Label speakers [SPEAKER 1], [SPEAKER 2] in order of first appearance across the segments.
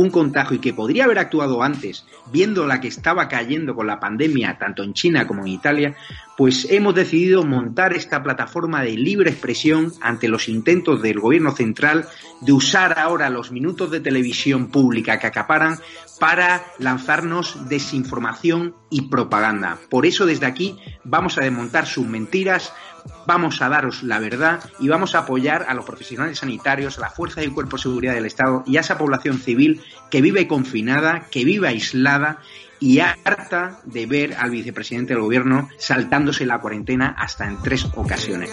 [SPEAKER 1] un contagio y que podría haber actuado antes, viendo la que estaba cayendo con la pandemia tanto en China como en Italia, pues hemos decidido montar esta plataforma de libre expresión ante los intentos del gobierno central de usar ahora los minutos de televisión pública que acaparan para lanzarnos desinformación y propaganda. Por eso desde aquí vamos a desmontar sus mentiras, vamos a daros la verdad y vamos a apoyar a los profesionales sanitarios, a la fuerza y cuerpo de seguridad del Estado y a esa población civil que vive confinada, que vive aislada y harta de ver al vicepresidente del gobierno saltándose la cuarentena hasta en tres ocasiones.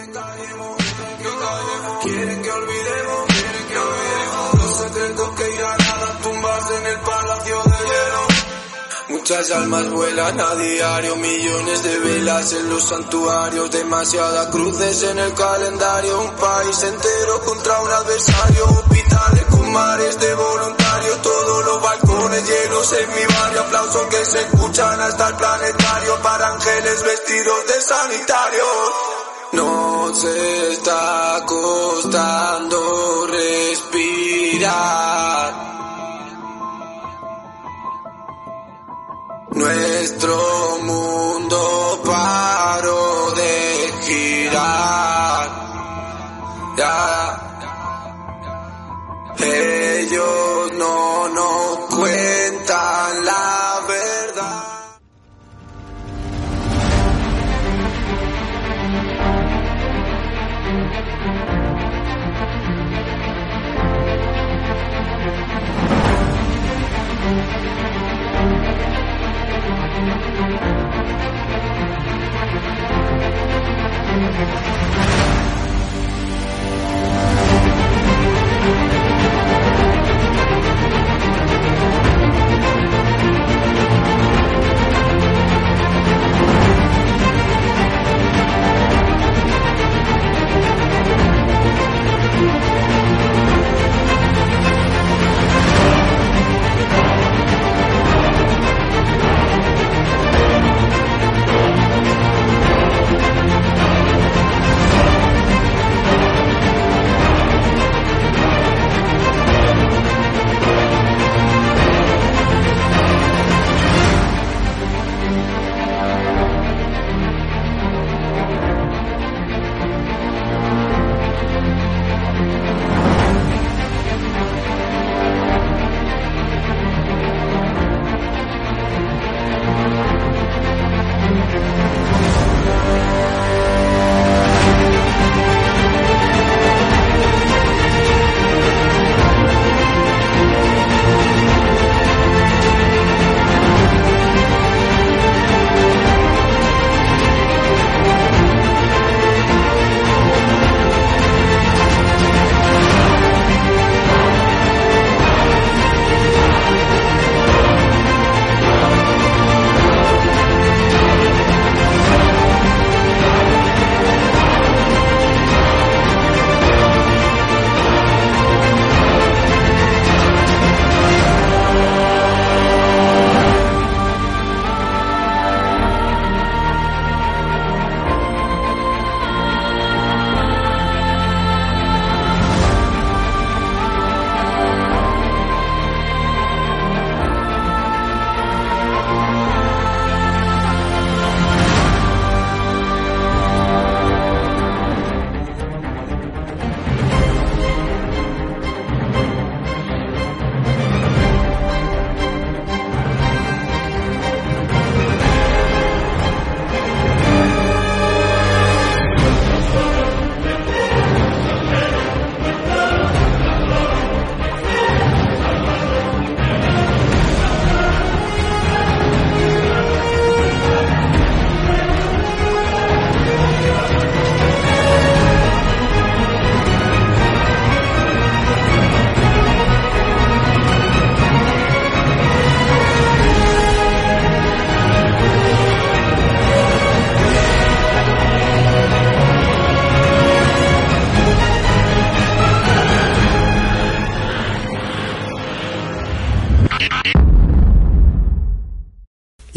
[SPEAKER 2] Muchas almas vuelan a diario, millones de velas en los santuarios, demasiadas cruces en el calendario, un país entero contra un adversario, hospitales mares de voluntarios, todos los balcones llenos en mi barrio, aplausos que se escuchan hasta el planetario para ángeles vestidos de sanitarios. No se está costando respirar. Nuestro mundo paró de girar ellos no nos cuentan la verdad.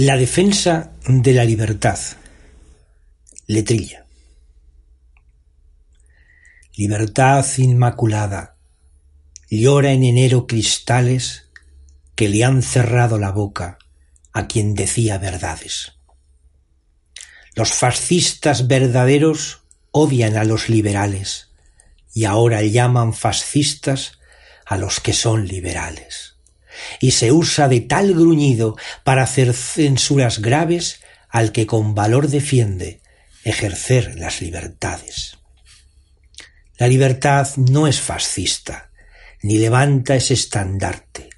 [SPEAKER 3] La defensa de la libertad. Letrilla. Libertad inmaculada. Llora en enero cristales que le han cerrado la boca a quien decía verdades. Los fascistas verdaderos odian a los liberales y ahora llaman fascistas a los que son liberales y se usa de tal gruñido para hacer censuras graves al que con valor defiende ejercer las libertades. La libertad no es fascista, ni levanta ese estandarte.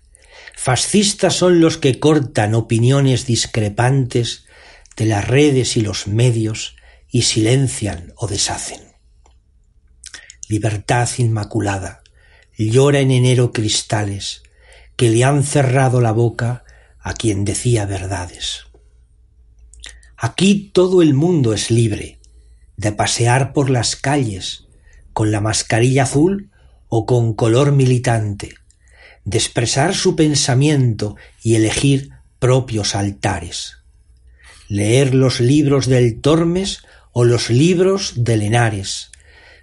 [SPEAKER 3] Fascistas son los que cortan opiniones discrepantes de las redes y los medios y silencian o deshacen. Libertad inmaculada, llora en enero cristales, que le han cerrado la boca a quien decía verdades. Aquí todo el mundo es libre de pasear por las calles con la mascarilla azul o con color militante, de expresar su pensamiento y elegir propios altares, leer los libros del Tormes o los libros de Lenares,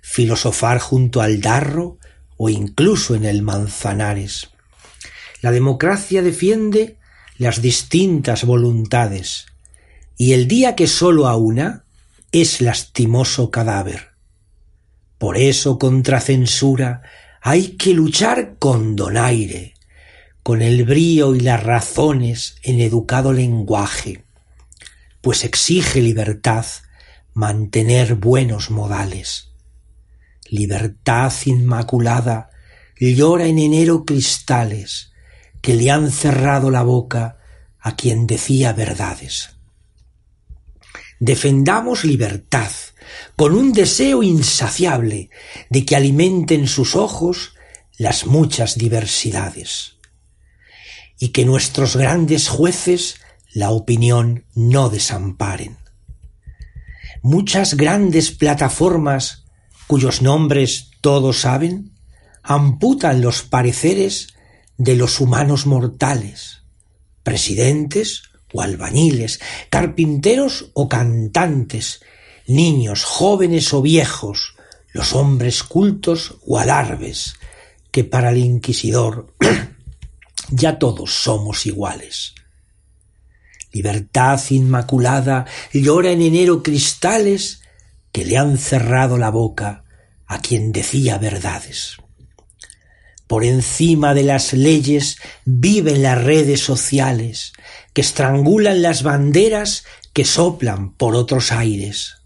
[SPEAKER 3] filosofar junto al Darro o incluso en el Manzanares. La democracia defiende las distintas voluntades, y el día que sólo a una es lastimoso cadáver. Por eso contra censura hay que luchar con donaire, con el brío y las razones en educado lenguaje, pues exige libertad mantener buenos modales. Libertad inmaculada llora en enero cristales, que le han cerrado la boca a quien decía verdades. Defendamos libertad, con un deseo insaciable de que alimenten sus ojos las muchas diversidades, y que nuestros grandes jueces la opinión no desamparen. Muchas grandes plataformas, cuyos nombres todos saben, amputan los pareceres de los humanos mortales, presidentes o albañiles, carpinteros o cantantes, niños, jóvenes o viejos, los hombres cultos o alarbes, que para el inquisidor ya todos somos iguales. Libertad inmaculada llora en enero cristales que le han cerrado la boca a quien decía verdades. Por encima de las leyes viven las redes sociales, que estrangulan las banderas que soplan por otros aires.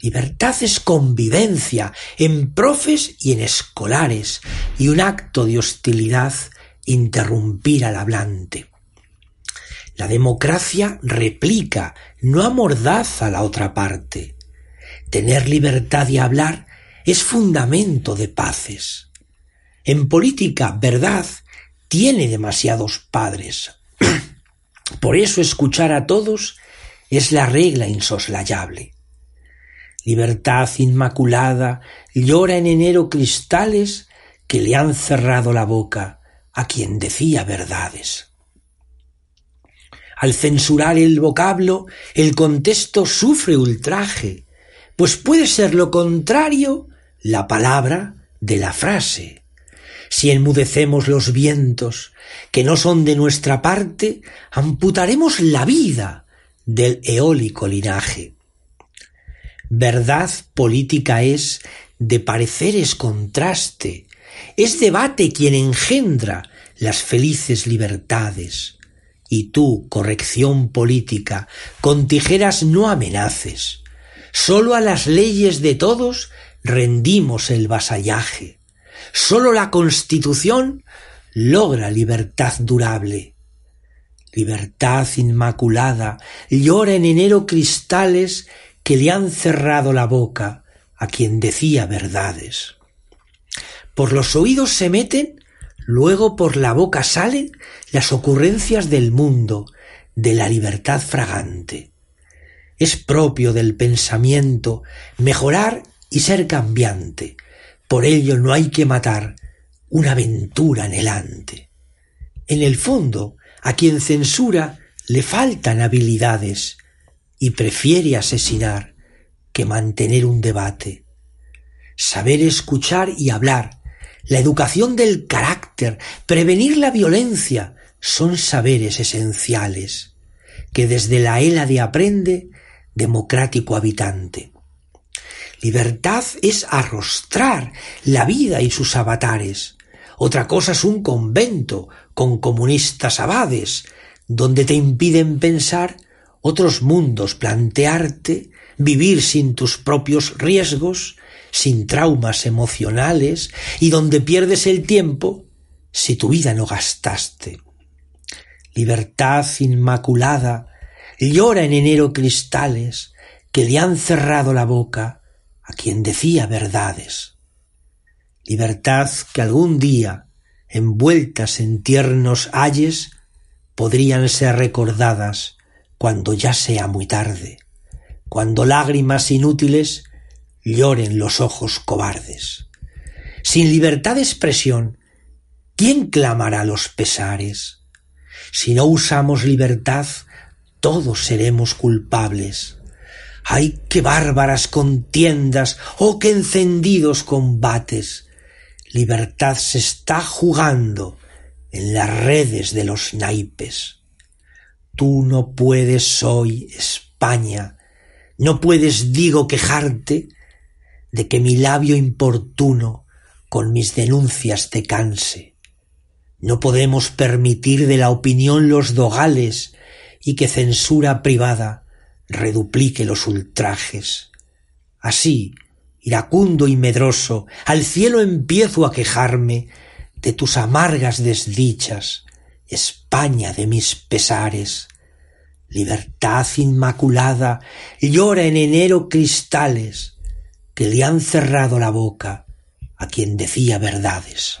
[SPEAKER 3] Libertad es convivencia en profes y en escolares, y un acto de hostilidad interrumpir al hablante. La democracia replica, no amordaza la otra parte. Tener libertad de hablar es fundamento de paces. En política, verdad tiene demasiados padres. Por eso escuchar a todos es la regla insoslayable. Libertad inmaculada llora en enero cristales que le han cerrado la boca a quien decía verdades. Al censurar el vocablo, el contexto sufre ultraje, pues puede ser lo contrario la palabra de la frase si enmudecemos los vientos que no son de nuestra parte, amputaremos la vida del eólico linaje. Verdad política es de pareceres contraste, es debate quien engendra las felices libertades. Y tú, corrección política, con tijeras no amenaces. Sólo a las leyes de todos rendimos el vasallaje. Sólo la Constitución logra libertad durable. Libertad inmaculada llora en enero cristales que le han cerrado la boca a quien decía verdades. Por los oídos se meten, luego por la boca salen las ocurrencias del mundo, de la libertad fragante. Es propio del pensamiento mejorar y ser cambiante, por ello no hay que matar una aventura anhelante. En el fondo, a quien censura le faltan habilidades y prefiere asesinar que mantener un debate. Saber escuchar y hablar, la educación del carácter, prevenir la violencia, son saberes esenciales que desde la de aprende democrático habitante. Libertad es arrostrar la vida y sus avatares. Otra cosa es un convento con comunistas abades, donde te impiden pensar otros mundos, plantearte, vivir sin tus propios riesgos, sin traumas emocionales, y donde pierdes el tiempo si tu vida no gastaste. Libertad inmaculada llora en enero cristales que le han cerrado la boca a quien decía verdades. Libertad que algún día, envueltas en tiernos ayes, podrían ser recordadas cuando ya sea muy tarde, cuando lágrimas inútiles lloren los ojos cobardes. Sin libertad de expresión, ¿quién clamará los pesares? Si no usamos libertad, todos seremos culpables. ¡Ay, qué bárbaras contiendas! ¡Oh, qué encendidos combates! Libertad se está jugando en las redes de los naipes. Tú no puedes hoy, España, no puedes, digo, quejarte de que mi labio importuno con mis denuncias te canse. No podemos permitir de la opinión los dogales y que censura privada reduplique los ultrajes. Así, iracundo y medroso, al cielo empiezo a quejarme de tus amargas desdichas, España de mis pesares. Libertad inmaculada llora en enero cristales que le han cerrado la boca a quien decía verdades.